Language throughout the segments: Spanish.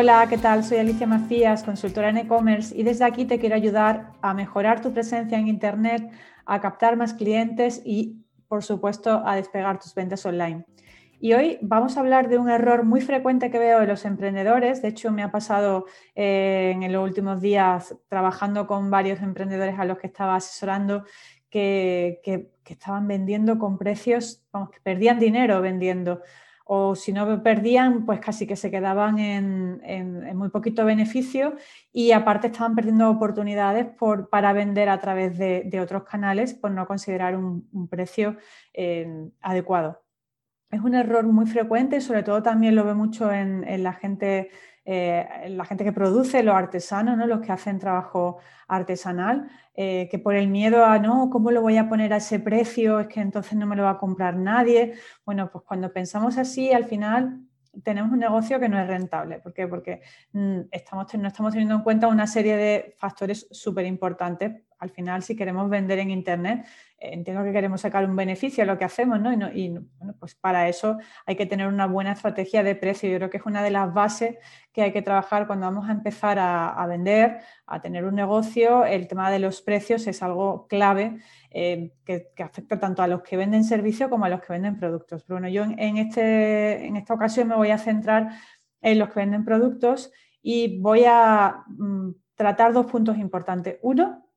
Hola, ¿qué tal? Soy Alicia Macías, consultora en e-commerce y desde aquí te quiero ayudar a mejorar tu presencia en Internet, a captar más clientes y, por supuesto, a despegar tus ventas online. Y hoy vamos a hablar de un error muy frecuente que veo en los emprendedores. De hecho, me ha pasado eh, en los últimos días trabajando con varios emprendedores a los que estaba asesorando que, estaban vendiendo con precios, que perdían dinero vendiendo o si no perdían, pues casi que se quedaban en, muy poquito beneficio y aparte estaban perdiendo oportunidades por, para vender a través de, otros canales por no considerar un, precio eh, adecuado. Es un error muy frecuente, sobre todo también lo veo mucho en, la gente eh, la gente que produce, los artesanos, ¿no? los que hacen trabajo artesanal, eh, que por el miedo a, no, ¿cómo lo voy a poner a ese precio? Es que entonces no me lo va a comprar nadie. Bueno, pues cuando pensamos así, al final tenemos un negocio que no es rentable. ¿Por qué? Porque mm, estamos, no estamos teniendo en cuenta una serie de factores súper importantes. Al final, si queremos vender en Internet, eh, entiendo que queremos sacar un beneficio a lo que hacemos, ¿no? Y, bueno, pues para eso hay que tener una buena estrategia de precio. Yo creo que es una de las bases que hay que trabajar cuando vamos a empezar a, vender, a tener un negocio. El tema de los precios es algo clave eh, que, afecta tanto a los que venden servicios como a los que venden productos. Pero bueno, yo en, este, en esta ocasión me voy a centrar en los que venden productos y voy a mm, tratar dos puntos importantes. Uno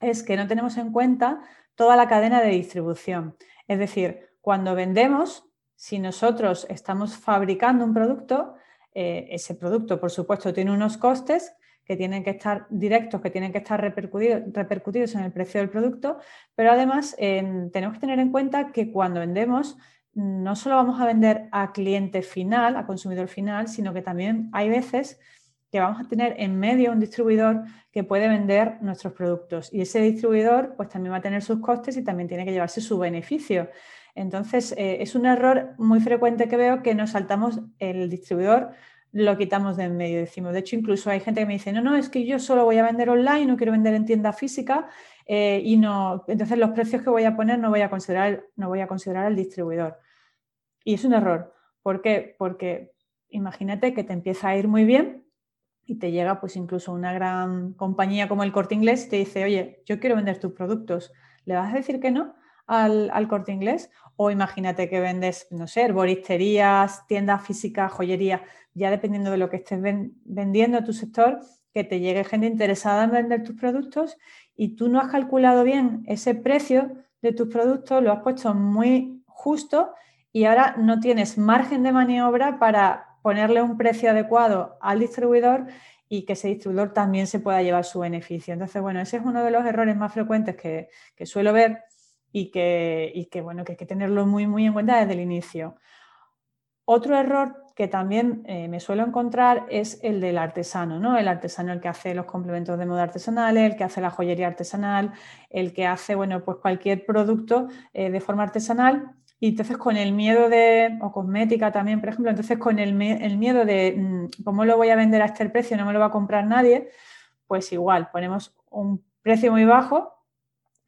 es que no tenemos en cuenta toda la cadena de distribución. Es decir, cuando vendemos, si nosotros estamos fabricando un producto, eh, ese producto, por supuesto, tiene unos costes que tienen que estar directos, que tienen que estar repercutidos, en el precio del producto, pero además tenemos que tener en cuenta que cuando vendemos no solo vamos a vender a cliente final, a consumidor final, sino que también hay veces que vamos a tener en medio un distribuidor que puede vender nuestros productos y ese distribuidor pues también va a tener sus costes y también tiene que llevarse su beneficio. Entonces, eh, es un error muy frecuente que veo que nos saltamos el distribuidor, lo quitamos de en medio, decimos. De hecho, incluso hay gente que me dice, no, no, es que yo solo voy a vender online, no quiero vender en tienda física eh, y no, entonces los precios que voy a poner no voy a considerar, no voy a considerar al distribuidor. Y es un error. ¿Por qué? Porque imagínate que te empieza a ir muy bien y te llega pues incluso una gran compañía como el Corte Inglés te dice, oye, yo quiero vender tus productos, ¿le vas a decir que no al, Corte Inglés? O imagínate que vendes, no sé, herboristerías, tiendas físicas, joyería, ya dependiendo de lo que estés vendiendo a tu sector, que te llegue gente interesada en vender tus productos y tú no has calculado bien ese precio de tus productos, lo has puesto muy justo y ahora no tienes margen de maniobra para ponerle un precio adecuado al distribuidor y que ese distribuidor también se pueda llevar su beneficio. Entonces, bueno, ese es uno de los errores más frecuentes que, suelo ver y que, bueno, que hay que tenerlo muy, muy en cuenta desde el inicio. Otro error que también eh, me suelo encontrar es el del artesano, ¿no? El artesano, el que hace los complementos de moda artesanales, el que hace la joyería artesanal, el que hace, bueno, pues cualquier producto eh, de forma artesanal y entonces con el miedo de, o cosmética también, por ejemplo, entonces con el, miedo de mm, cómo lo voy a vender a este precio, no me lo va a comprar nadie, pues igual, ponemos un precio muy bajo.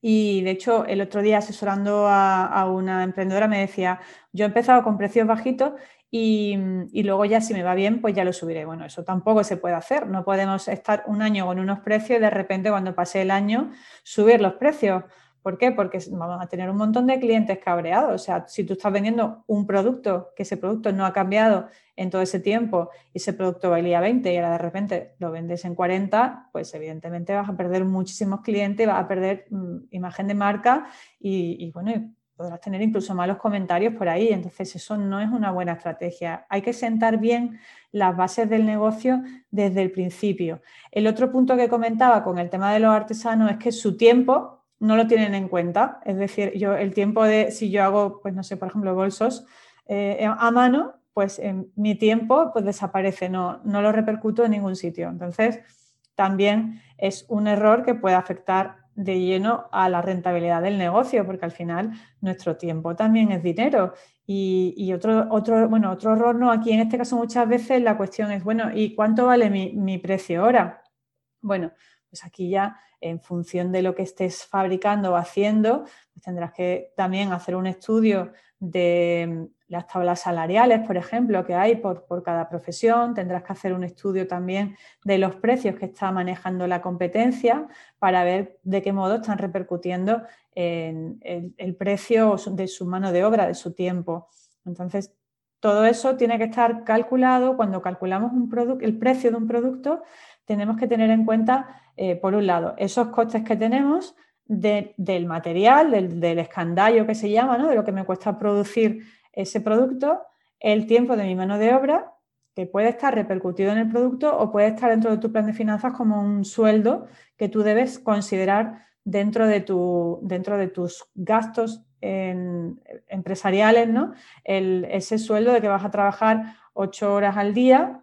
Y de hecho, el otro día asesorando a, una emprendedora me decía, yo he empezado con precios bajitos y, y, luego ya si me va bien, pues ya lo subiré. Bueno, eso tampoco se puede hacer. No podemos estar un año con unos precios y de repente cuando pase el año subir los precios. ¿Por qué? Porque vamos a tener un montón de clientes cabreados. O sea, si tú estás vendiendo un producto que ese producto no ha cambiado en todo ese tiempo y ese producto valía 20 y ahora de repente lo vendes en 40, pues evidentemente vas a perder muchísimos clientes, vas a perder mm, imagen de marca y, bueno, podrás tener incluso malos comentarios por ahí. Entonces, eso no es una buena estrategia. Hay que sentar bien las bases del negocio desde el principio. El otro punto que comentaba con el tema de los artesanos es que su tiempo no lo tienen en cuenta. Es decir, yo el tiempo de, si yo hago, pues no sé, por ejemplo, bolsos eh, a mano, pues mi tiempo pues desaparece, no, no lo repercuto en ningún sitio. Entonces, también es un error que puede afectar de lleno a la rentabilidad del negocio, porque al final nuestro tiempo también es dinero. Y, otro, otro, bueno, otro error no, aquí en este caso muchas veces la cuestión es, bueno, ¿y cuánto vale mi, mi precio ahora? Bueno, pues aquí ya, en función de lo que estés fabricando o haciendo, pues tendrás que también hacer un estudio de mm, las tablas salariales, por ejemplo, que hay por, cada profesión. Tendrás que hacer un estudio también de los precios que está manejando la competencia para ver de qué modo están repercutiendo en el, precio de su mano de obra, de su tiempo. Entonces, todo eso tiene que estar calculado. Cuando calculamos un el precio de un producto, tenemos que tener en cuenta, eh, por un lado, esos costes que tenemos del material, del, escandallo que se llama, ¿no? de lo que me cuesta producir ese producto, el tiempo de mi mano de obra, que puede estar repercutido en el producto o puede estar dentro de tu plan de finanzas como un sueldo que tú debes considerar dentro de, tu, dentro de tus gastos empresariales, ¿no? ese sueldo de que vas a trabajar ocho horas al día,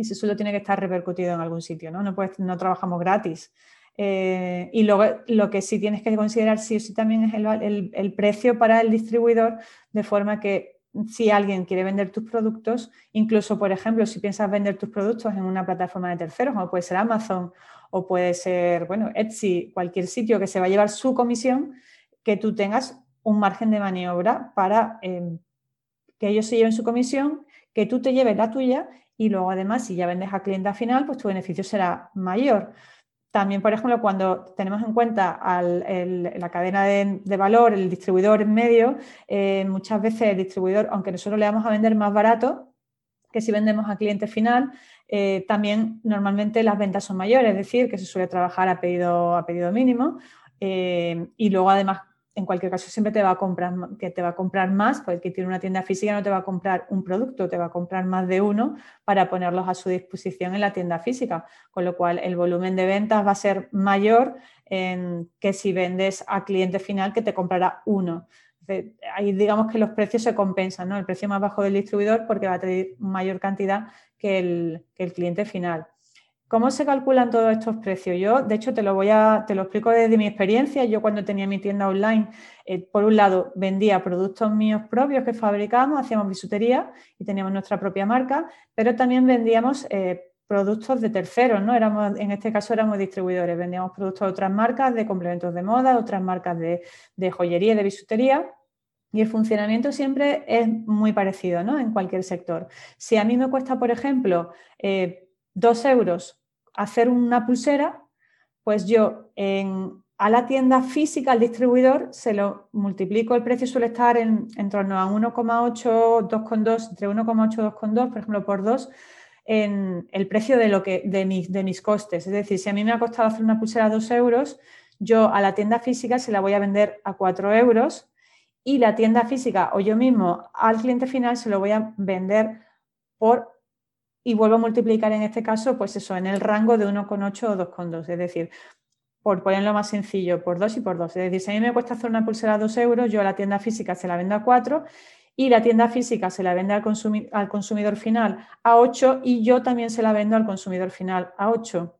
ese sueldo tiene que estar repercutido en algún sitio, ¿no? No, no trabajamos gratis. Eh, y luego lo que sí tienes que considerar sí o sí también es el, precio para el distribuidor, de forma que si alguien quiere vender tus productos, incluso por ejemplo, si piensas vender tus productos en una plataforma de terceros, como puede ser Amazon o puede ser, bueno, Etsy, cualquier sitio que se va a llevar su comisión, que tú tengas un margen de maniobra para eh, que ellos se lleven su comisión, que tú te lleves la tuya y luego además si ya vendes a cliente final, pues tu beneficio será mayor. También, por ejemplo, cuando tenemos en cuenta la cadena de, valor, el distribuidor en medio, eh, muchas veces el distribuidor, aunque nosotros le vamos a vender más barato que si vendemos a cliente final, eh, también normalmente las ventas son mayores, es decir, que se suele trabajar a pedido, a pedido mínimo. Eh, y luego, además, en cualquier caso siempre te va a comprar, que te va a comprar más, porque el que tiene una tienda física no te va a comprar un producto, te va a comprar más de uno para ponerlos a su disposición en la tienda física, con lo cual el volumen de ventas va a ser mayor que si vendes a cliente final que te comprará uno. Ahí digamos que los precios se compensan, ¿no? El precio más bajo del distribuidor porque va a tener mayor cantidad que el, que el cliente final. ¿Cómo se calculan todos estos precios? Yo, de hecho, te lo voy a, te lo explico desde mi experiencia. Yo cuando tenía mi tienda online, eh, por un lado, vendía productos míos propios que fabricábamos, hacíamos bisutería y teníamos nuestra propia marca, pero también vendíamos eh, productos de terceros, ¿no? Éramos, en este caso éramos distribuidores, vendíamos productos de otras marcas, de complementos de moda, otras marcas de, joyería y de bisutería. Y el funcionamiento siempre es muy parecido, ¿no? En cualquier sector. Si a mí me cuesta, por ejemplo, eh, dos euros hacer una pulsera, pues yo a la tienda física, al distribuidor, se lo multiplico, el precio suele estar en, torno a 1,8, 2,2, entre 1,8 y 2,2, por ejemplo, por 2, en el precio de, lo que, de, mis, de mis costes. Es decir, si a mí me ha costado hacer una pulsera a 2 euros, yo a la tienda física se la voy a vender a 4 euros y la tienda física o yo mismo al cliente final se lo voy a vender por y vuelvo a multiplicar en este caso, pues eso, en el rango de 1,8 o 2,2. Es decir, por ponerlo más sencillo, por 2 y por 2. Es decir, si a mí me cuesta hacer una pulsera a 2 euros, yo a la tienda física se la vendo a 4 y la tienda física se la vende al, al consumidor final a 8 y yo también se la vendo al consumidor final a 8.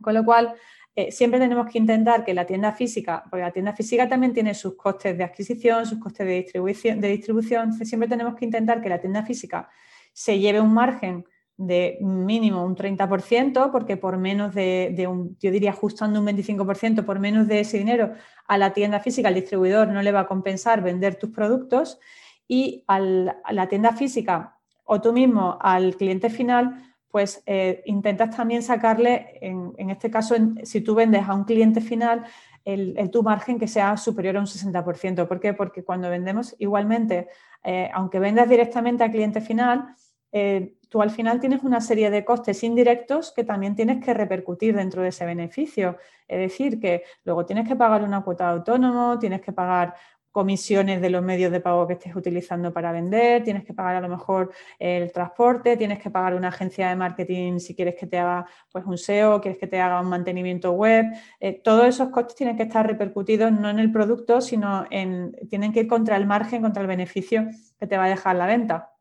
Con lo cual, eh, siempre tenemos que intentar que la tienda física, porque la tienda física también tiene sus costes de adquisición, sus costes de distribución, de distribución siempre tenemos que intentar que la tienda física se lleve un margen de mínimo un 30%, porque por menos de, un, yo diría ajustando un 25%, por menos de ese dinero a la tienda física, al distribuidor no le va a compensar vender tus productos y a la tienda física o tú mismo al cliente final, pues eh, intentas también sacarle, en, este caso, si tú vendes a un cliente final, el, tu margen que sea superior a un 60%. ¿Por qué? Porque cuando vendemos igualmente, eh, aunque vendas directamente al cliente final, eh, tú al final tienes una serie de costes indirectos que también tienes que repercutir dentro de ese beneficio. Es decir, que luego tienes que pagar una cuota de autónomo, tienes que pagar comisiones de los medios de pago que estés utilizando para vender, tienes que pagar a lo mejor el transporte, tienes que pagar una agencia de marketing si quieres que te haga pues, un SEO, quieres que te haga un mantenimiento web. Eh, todos esos costes tienen que estar repercutidos no en el producto, sino en, tienen que ir contra el margen, contra el beneficio que te va a dejar la venta.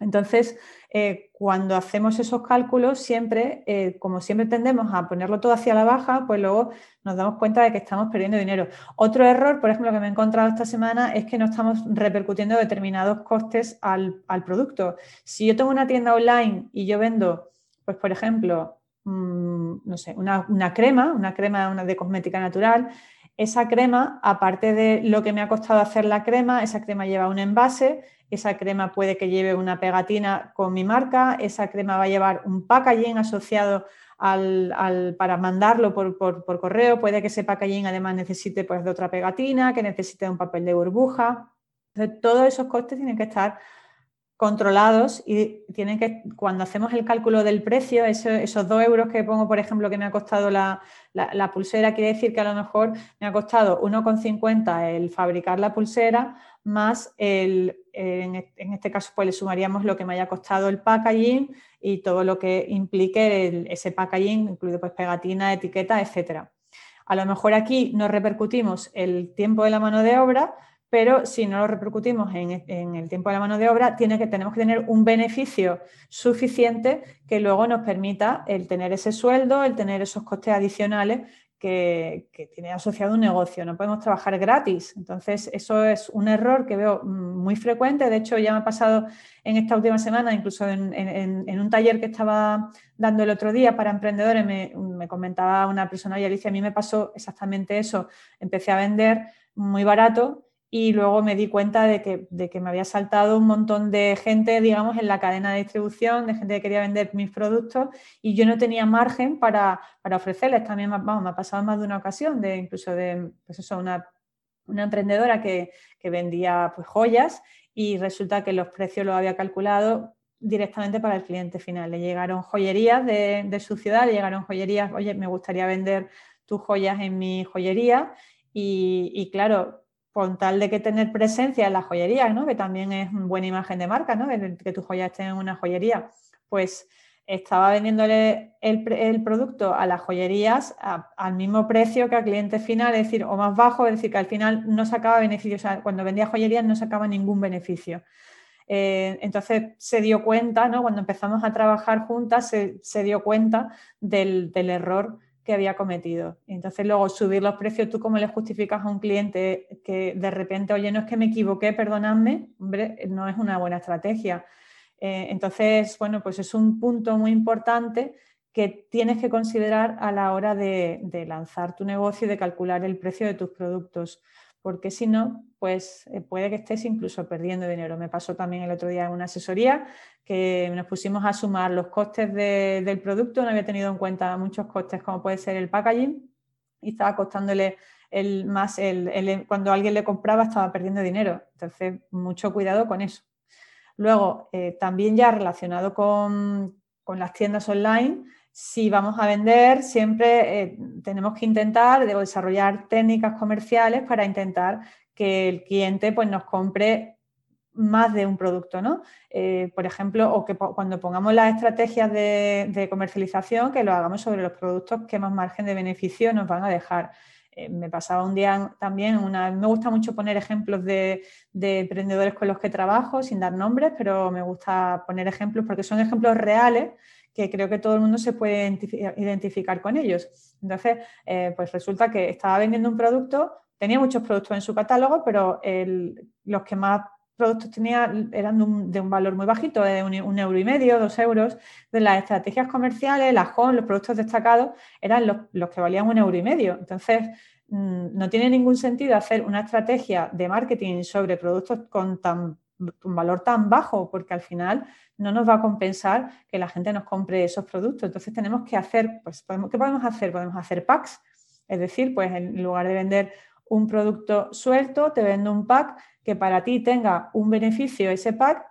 Entonces, eh, cuando hacemos esos cálculos, siempre, eh, como siempre tendemos a ponerlo todo hacia la baja, pues luego nos damos cuenta de que estamos perdiendo dinero. Otro error, por ejemplo, que me he encontrado esta semana es que no estamos repercutiendo determinados costes al, producto. Si yo tengo una tienda online y yo vendo, pues por ejemplo, mm, no sé, una, crema, una crema de cosmética natural, esa crema, aparte de lo que me ha costado hacer la crema, esa crema lleva un envase, esa crema puede que lleve una pegatina con mi marca, esa crema va a llevar un packaging asociado al, para mandarlo por, correo, puede que ese packaging además necesite pues, de otra pegatina, que necesite un papel de burbuja. Entonces, todos esos costes tienen que estar controlados y tienen que, cuando hacemos el cálculo del precio, esos dos euros que pongo, por ejemplo, que me ha costado la, pulsera, quiere decir que a lo mejor me ha costado 1,50 el fabricar la pulsera, más el, en, este caso, pues le sumaríamos lo que me haya costado el packaging y todo lo que implique ese packaging, incluido pues pegatina, etiqueta, etcétera. A lo mejor aquí nos repercutimos el tiempo de la mano de obra, pero si no lo repercutimos en, el tiempo de la mano de obra, tiene que, tenemos que tener un beneficio suficiente que luego nos permita el tener ese sueldo, el tener esos costes adicionales que, tiene asociado un negocio. No podemos trabajar gratis. Entonces, eso es un error que veo muy frecuente. De hecho, ya me ha pasado en esta última semana, incluso en, un taller que estaba dando el otro día para emprendedores, me, me comentaba una persona, y Alicia, a mí me pasó exactamente eso. Empecé a vender muy barato y luego me di cuenta de que, me había saltado un montón de gente, digamos, en la cadena de distribución, de gente que quería vender mis productos y yo no tenía margen para, ofrecerles. También vamos, me ha pasado más de una ocasión, de incluso de pues eso, una, emprendedora que, vendía pues, joyas y resulta que los precios los había calculado directamente para el cliente final. Le llegaron joyerías de, su ciudad, le llegaron joyerías, oye, me gustaría vender tus joyas en mi joyería y, y claro, con tal de que tener presencia en la joyería, ¿no? que también es una buena imagen de marca, ¿no? que, tu joya esté en una joyería, pues estaba vendiéndole el, producto a las joyerías al mismo precio que al cliente final, es decir, o más bajo, es decir, que al final no sacaba beneficio, o sea, cuando vendía joyerías no sacaba ningún beneficio. Eh, entonces se dio cuenta, ¿no? cuando empezamos a trabajar juntas, se, dio cuenta del error que había cometido. Entonces luego subir los precios, ¿tú cómo le justificas a un cliente que de repente, oye, no es que me equivoqué, perdonadme? Hombre, no es una buena estrategia. Eh, entonces, bueno, pues es un punto muy importante que tienes que considerar a la hora de, de lanzar tu negocio y de calcular el precio de tus productos porque si no, pues eh, puede que estés incluso perdiendo dinero. Me pasó también el otro día en una asesoría que nos pusimos a sumar los costes del producto, no había tenido en cuenta muchos costes como puede ser el packaging y estaba costándole el más, el, cuando alguien le compraba estaba perdiendo dinero. Entonces, mucho cuidado con eso. Luego, eh, también ya relacionado con, con las tiendas online, si vamos a vender, siempre eh, tenemos que intentar desarrollar técnicas comerciales para intentar que el cliente pues, nos compre más de un producto, ¿no? Eh, por ejemplo, o que cuando pongamos las estrategias de, comercialización, que lo hagamos sobre los productos que más margen de beneficio nos van a dejar. Eh, me pasaba un día también, una, me gusta mucho poner ejemplos de, emprendedores con los que trabajo, sin dar nombres, pero me gusta poner ejemplos porque son ejemplos reales que creo que todo el mundo se puede identificar con ellos. Entonces, eh, pues resulta que estaba vendiendo un producto, tenía muchos productos en su catálogo, pero los que más productos tenía eran de un, valor muy bajito, de un, euro y medio, dos euros. De las estrategias comerciales, las HON, los productos destacados, eran los, los que valían un euro y medio. Entonces, mm, no tiene ningún sentido hacer una estrategia de marketing sobre productos con tan un valor tan bajo, porque al final no nos va a compensar que la gente nos compre esos productos. Entonces tenemos que hacer, pues, ¿qué podemos hacer? Podemos hacer packs, es decir, pues en lugar de vender un producto suelto, te vendo un pack que para ti tenga un beneficio ese pack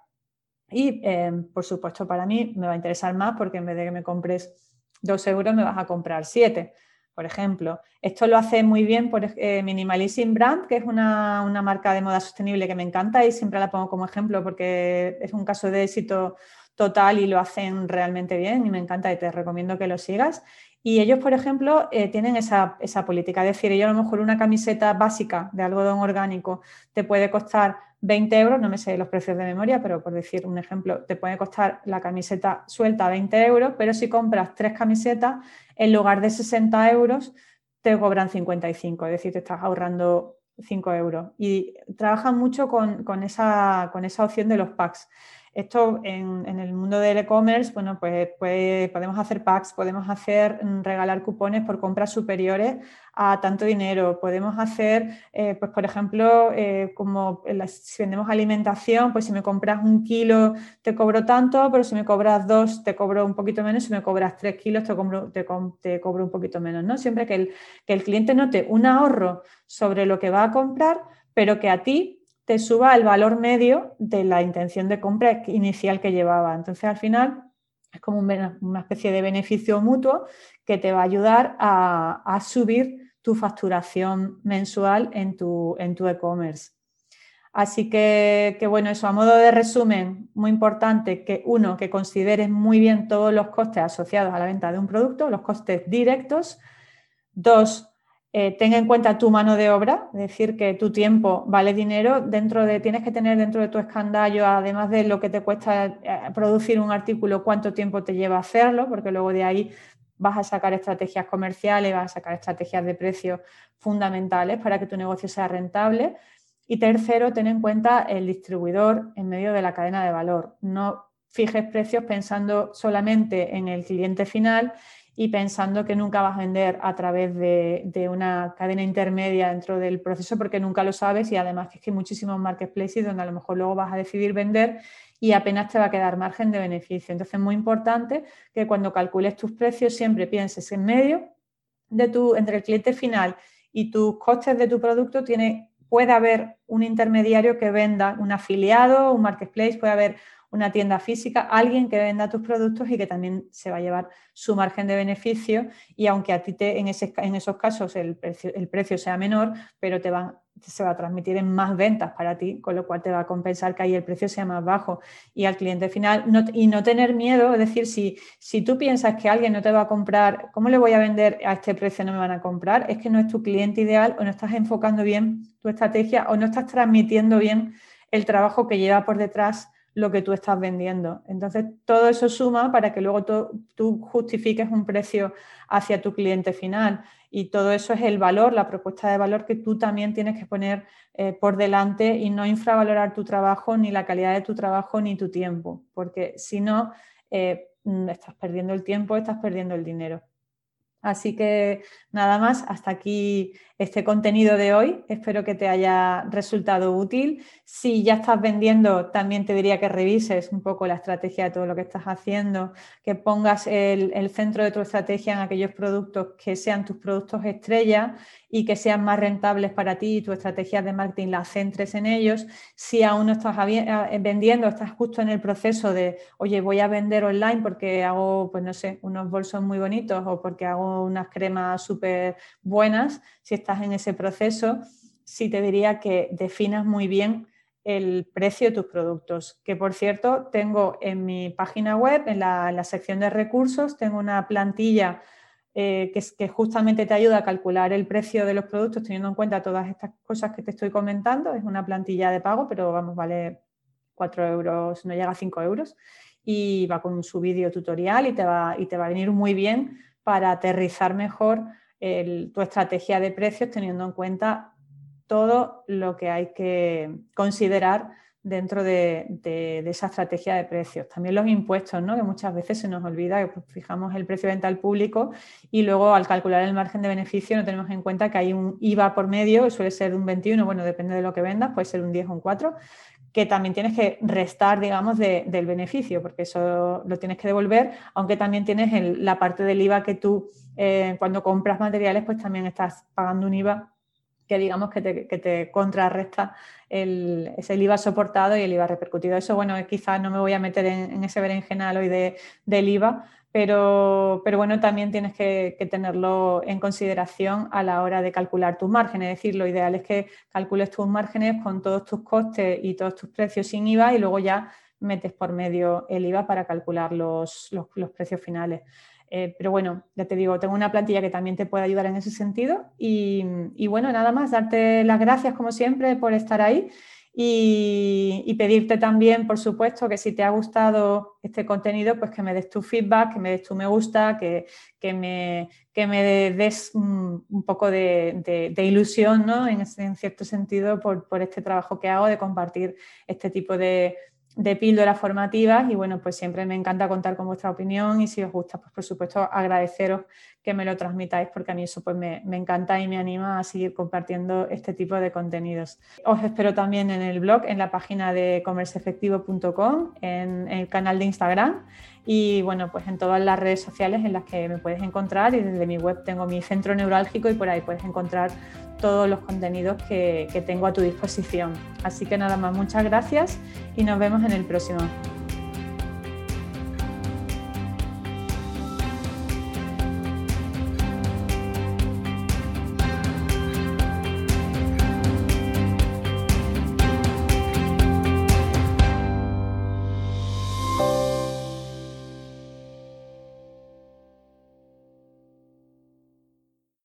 y, eh, por supuesto, para mí me va a interesar más porque en vez de que me compres dos euros, me vas a comprar siete por ejemplo. Esto lo hace muy bien por eh, Minimalism Brand, que es una, marca de moda sostenible que me encanta y siempre la pongo como ejemplo porque es un caso de éxito total y lo hacen realmente bien y me encanta y te recomiendo que lo sigas. Y ellos, por ejemplo, eh, tienen esa, esa, política, es decir, yo a lo mejor una camiseta básica de algodón orgánico te puede costar 20 euros, no me sé los precios de memoria, pero por decir un ejemplo, te puede costar la camiseta suelta 20 euros, pero si compras tres camisetas, en lugar de 60 euros, te cobran 55, es decir, te estás ahorrando 5 euros. Y trabajan mucho con, esa, con esa opción de los packs. Esto en, el mundo del e-commerce, bueno, pues, podemos hacer packs, podemos hacer mm, regalar cupones por compras superiores a tanto dinero, podemos hacer, eh, pues por ejemplo, eh, como si vendemos alimentación, pues si me compras un kilo te cobro tanto, pero si me cobras dos te cobro un poquito menos, si me cobras tres kilos te cobro, te, cobro un poquito menos, ¿no? Siempre que el, que el cliente note un ahorro sobre lo que va a comprar, pero que a ti te suba el valor medio de la intención de compra inicial que llevaba. Entonces, al final, es como una especie de beneficio mutuo que te va a ayudar a, subir tu facturación mensual en tu e-commerce. Así que, que, bueno, eso a modo de resumen, muy importante que uno, que consideres muy bien todos los costes asociados a la venta de un producto, los costes directos. Dos, eh, tenga en cuenta tu mano de obra, es decir, que tu tiempo vale dinero, dentro de, tienes que tener dentro de tu escandallo, además de lo que te cuesta eh, producir un artículo, cuánto tiempo te lleva hacerlo, porque luego de ahí vas a sacar estrategias comerciales, vas a sacar estrategias de precios fundamentales para que tu negocio sea rentable. Y tercero, ten en cuenta el distribuidor en medio de la cadena de valor. No fijes precios pensando solamente en el cliente final y pensando que nunca vas a vender a través de, una cadena intermedia dentro del proceso porque nunca lo sabes y además que es que hay muchísimos marketplaces donde a lo mejor luego vas a decidir vender y apenas te va a quedar margen de beneficio. Entonces es muy importante que cuando calcules tus precios siempre pienses en medio de tu, entre el cliente final y tus costes de tu producto tiene, puede haber un intermediario que venda, un afiliado, un marketplace, puede haber una tienda física, alguien que venda tus productos y que también se va a llevar su margen de beneficio y aunque a ti te, en, esos casos el precio, sea menor, pero te van, se va a transmitir en más ventas para ti, con lo cual te va a compensar que ahí el precio sea más bajo y al cliente final y no tener miedo, es decir, si, si tú piensas que alguien no te va a comprar, ¿cómo le voy a vender a este precio no me van a comprar? Es que no es tu cliente ideal o no estás enfocando bien tu estrategia o no estás transmitiendo bien el trabajo que lleva por detrás lo que tú estás vendiendo. Entonces, todo eso suma para que luego tú justifiques un precio hacia tu cliente final. Y todo eso es el valor, la propuesta de valor que tú también tienes que poner eh, por delante y no infravalorar tu trabajo, ni la calidad de tu trabajo, ni tu tiempo, porque si no, eh, mm, estás perdiendo el tiempo, estás perdiendo el dinero. Así que nada más, hasta aquí este contenido de hoy. Espero que te haya resultado útil. Si ya estás vendiendo, también te diría que revises un poco la estrategia de todo lo que estás haciendo, que pongas el, centro de tu estrategia en aquellos productos que sean tus productos estrella y que sean más rentables para ti y tu estrategia de marketing las centres en ellos. Si aún no estás eh, vendiendo, estás justo en el proceso de, oye, voy a vender online porque hago, pues no sé, unos bolsos muy bonitos o porque hago unas cremas súper buenas, si estás en ese proceso, sí te diría que definas muy bien el precio de tus productos. Que por cierto, tengo en mi página web, en la, sección de recursos, tengo una plantilla eh, que, justamente te ayuda a calcular el precio de los productos teniendo en cuenta todas estas cosas que te estoy comentando. Es una plantilla de pago, pero vamos, vale 4 euros, no llega a 5 euros. Y va con su vídeo tutorial y te va, y te va a venir muy bien para aterrizar mejor tu estrategia de precios teniendo en cuenta todo lo que hay que considerar dentro de, esa estrategia de precios. También los impuestos, ¿no? que muchas veces se nos olvida que fijamos el precio de venta al público y luego al calcular el margen de beneficio no tenemos en cuenta que hay un IVA por medio, que suele ser un 21, bueno, depende de lo que vendas, puede ser un 10 o un 4, que también tienes que restar, digamos, del beneficio, porque eso lo tienes que devolver, aunque también tienes la parte del IVA que tú, eh, cuando compras materiales, pues también estás pagando un IVA que digamos que te, contrarresta el, IVA soportado y el IVA repercutido. Eso, bueno, quizás no me voy a meter en, ese berenjenal hoy de, del IVA, pero, pero, bueno, también tienes que, tenerlo en consideración a la hora de calcular tus márgenes. Es decir, lo ideal es que calcules tus márgenes con todos tus costes y todos tus precios sin IVA y luego ya metes por medio el IVA para calcular los, los precios finales. Eh, pero bueno, ya te digo, tengo una plantilla que también te puede ayudar en ese sentido. Y, bueno, nada más, darte las gracias como siempre por estar ahí y, pedirte también, por supuesto, que si te ha gustado este contenido, pues que me des tu feedback, que me des tu me gusta, que, que, me, que me, des un, poco de, ilusión, ¿no? En, en, cierto sentido, por, por este trabajo que hago de compartir este tipo de de píldoras formativas y bueno, pues siempre me encanta contar con vuestra opinión y si os gusta, pues por supuesto agradeceros que me lo transmitáis porque a mí eso pues me, encanta y me anima a seguir compartiendo este tipo de contenidos. Os espero también en el blog, en la página de comerceefectivo.com, en, el canal de Instagram y bueno, pues en todas las redes sociales en las que me puedes encontrar y desde mi web tengo mi centro neurálgico y por ahí puedes encontrar todos los contenidos que, tengo a tu disposición. Así que nada más, muchas gracias y nos vemos en el próximo.